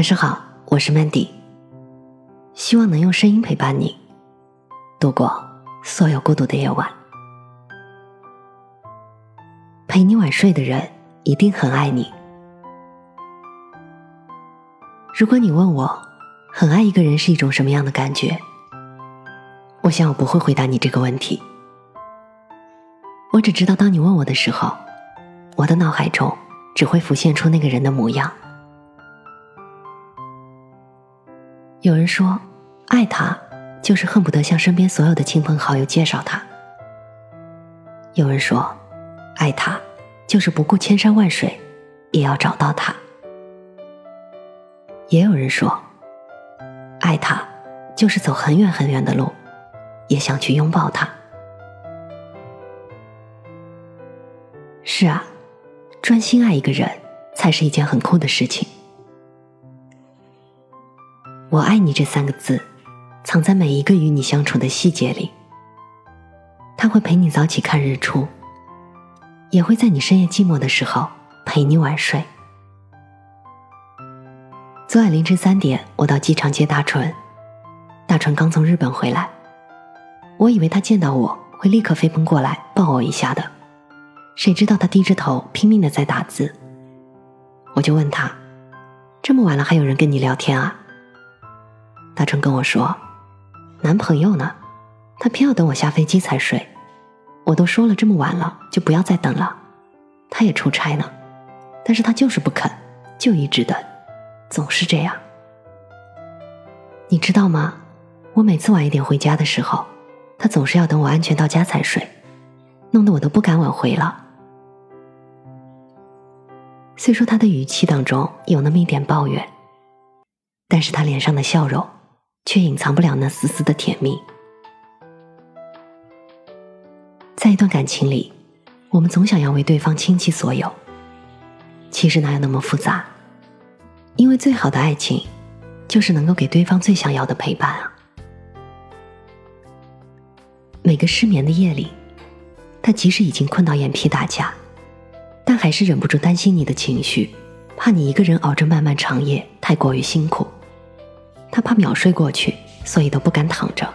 晚上好，我是 Mandy，希望能用声音陪伴你度过所有孤独的夜晚。陪你晚睡的人一定很爱你。如果你问我，很爱一个人是一种什么样的感觉？我想我不会回答你这个问题。我只知道，当你问我的时候，我的脑海中只会浮现出那个人的模样。有人说，爱他就是恨不得向身边所有的亲朋好友介绍他。有人说，爱他就是不顾千山万水也要找到他。也有人说，爱他就是走很远很远的路，也想去拥抱他。是啊，专心爱一个人才是一件很酷的事情。我爱你这三个字，藏在每一个与你相处的细节里。他会陪你早起看日出，也会在你深夜寂寞的时候陪你晚睡。昨晚凌晨三点，我到机场接大纯。大纯刚从日本回来，我以为他见到我会立刻飞奔过来抱我一下的，谁知道他低着头拼命的在打字。我就问他：“这么晚了还有人跟你聊天啊？”大成跟我说：“男朋友呢？他偏要等我下飞机才睡。我都说了这么晚了，就不要再等了。他也出差呢，但是他就是不肯，就一直等，总是这样。你知道吗？我每次晚一点回家的时候，他总是要等我安全到家才睡，弄得我都不敢晚回了。虽说他的语气当中有那么一点抱怨，但是他脸上的笑容。”却隐藏不了那丝丝的甜蜜。在一段感情里，我们总想要为对方倾其所有，其实哪有那么复杂？因为最好的爱情，就是能够给对方最想要的陪伴啊！每个失眠的夜里，他即使已经困到眼皮打架，但还是忍不住担心你的情绪，怕你一个人熬着漫漫长夜太过于辛苦。他怕秒睡过去，所以都不敢躺着，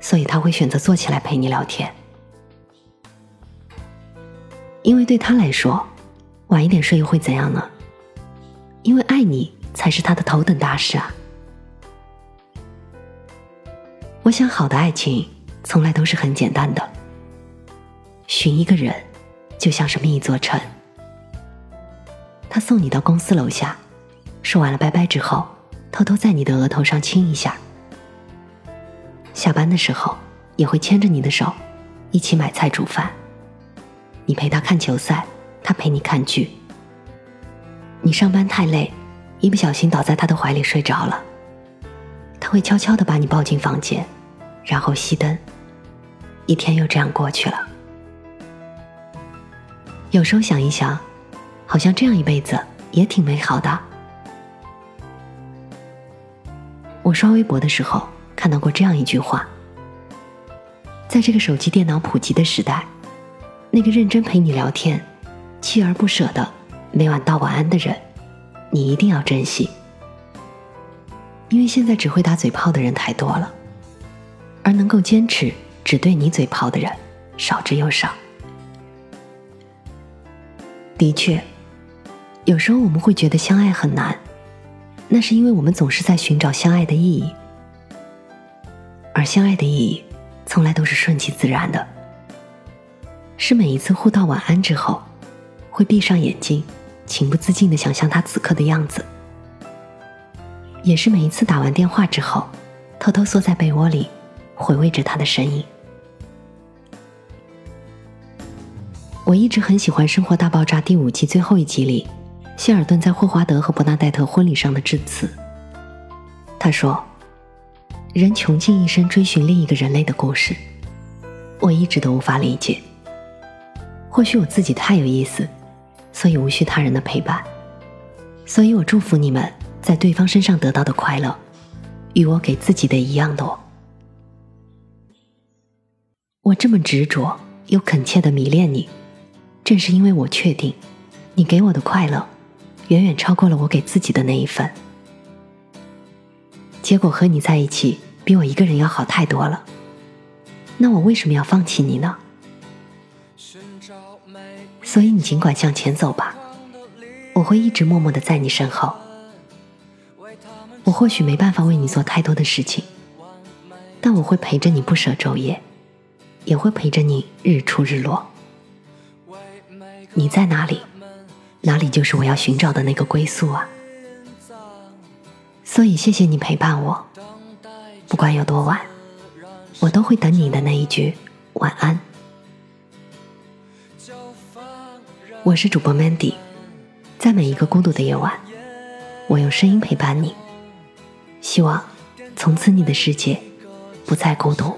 所以他会选择坐起来陪你聊天。因为对他来说，晚一点睡又会怎样呢？因为爱你才是他的头等大事啊！我想，好的爱情从来都是很简单的。寻一个人，就像是觅一座城。他送你到公司楼下，说完了拜拜之后。偷偷在你的额头上亲一下。下班的时候也会牵着你的手，一起买菜煮饭。你陪他看球赛，他陪你看剧。你上班太累，一不小心倒在他的怀里睡着了，他会悄悄的把你抱进房间，然后熄灯。一天又这样过去了。有时候想一想，好像这样一辈子也挺美好的。我刷微博的时候看到过这样一句话：在这个手机电脑普及的时代，那个认真陪你聊天、锲而不舍的每晚道晚安的人，你一定要珍惜。因为现在只会打嘴炮的人太多了，而能够坚持只对你嘴炮的人少之又少。的确，有时候我们会觉得相爱很难。那是因为我们总是在寻找相爱的意义，而相爱的意义从来都是顺其自然的，是每一次互道晚安之后，会闭上眼睛，情不自禁的想象他此刻的样子，也是每一次打完电话之后，偷偷缩在被窝里，回味着他的身影。我一直很喜欢《生活大爆炸》第五季最后一集里。希尔顿在霍华德和伯纳黛特婚礼上的致辞。他说：“人穷尽一生追寻另一个人类的故事，我一直都无法理解。或许我自己太有意思，所以无需他人的陪伴。所以我祝福你们在对方身上得到的快乐，与我给自己的一样多。我这么执着又恳切的迷恋你，正是因为我确定，你给我的快乐。”远远超过了我给自己的那一份。结果和你在一起比我一个人要好太多了。那我为什么要放弃你呢？所以你尽管向前走吧，我会一直默默的在你身后。我或许没办法为你做太多的事情，但我会陪着你不舍昼夜，也会陪着你日出日落。你在哪里，哪里就是我要寻找的那个归宿啊！所以谢谢你陪伴我，不管有多晚，我都会等你的那一句晚安。我是主播 Mandy，在每一个孤独的夜晚，我用声音陪伴你。希望从此你的世界不再孤独。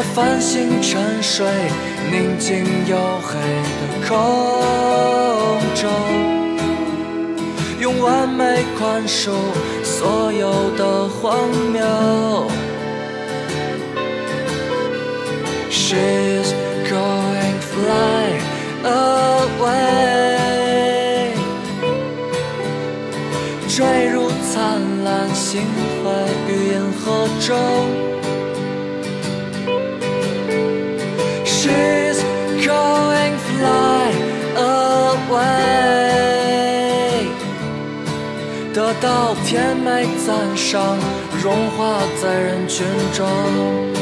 在繁星沉睡、宁静黝黑的空中，用完美宽恕所有的荒谬。She's going fly away. 坠入灿烂星辉与银河中。到甜美赞赏，融化在人群中。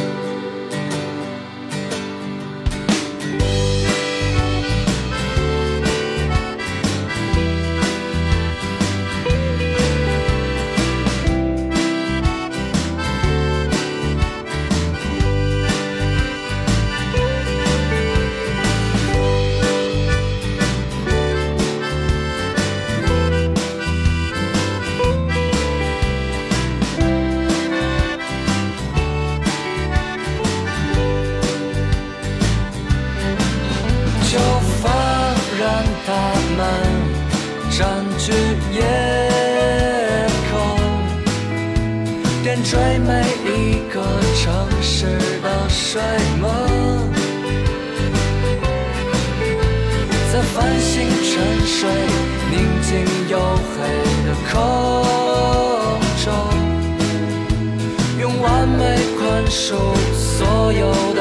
睡梦，在繁星沉睡、宁静黝黑的空中，用完美宽恕所有的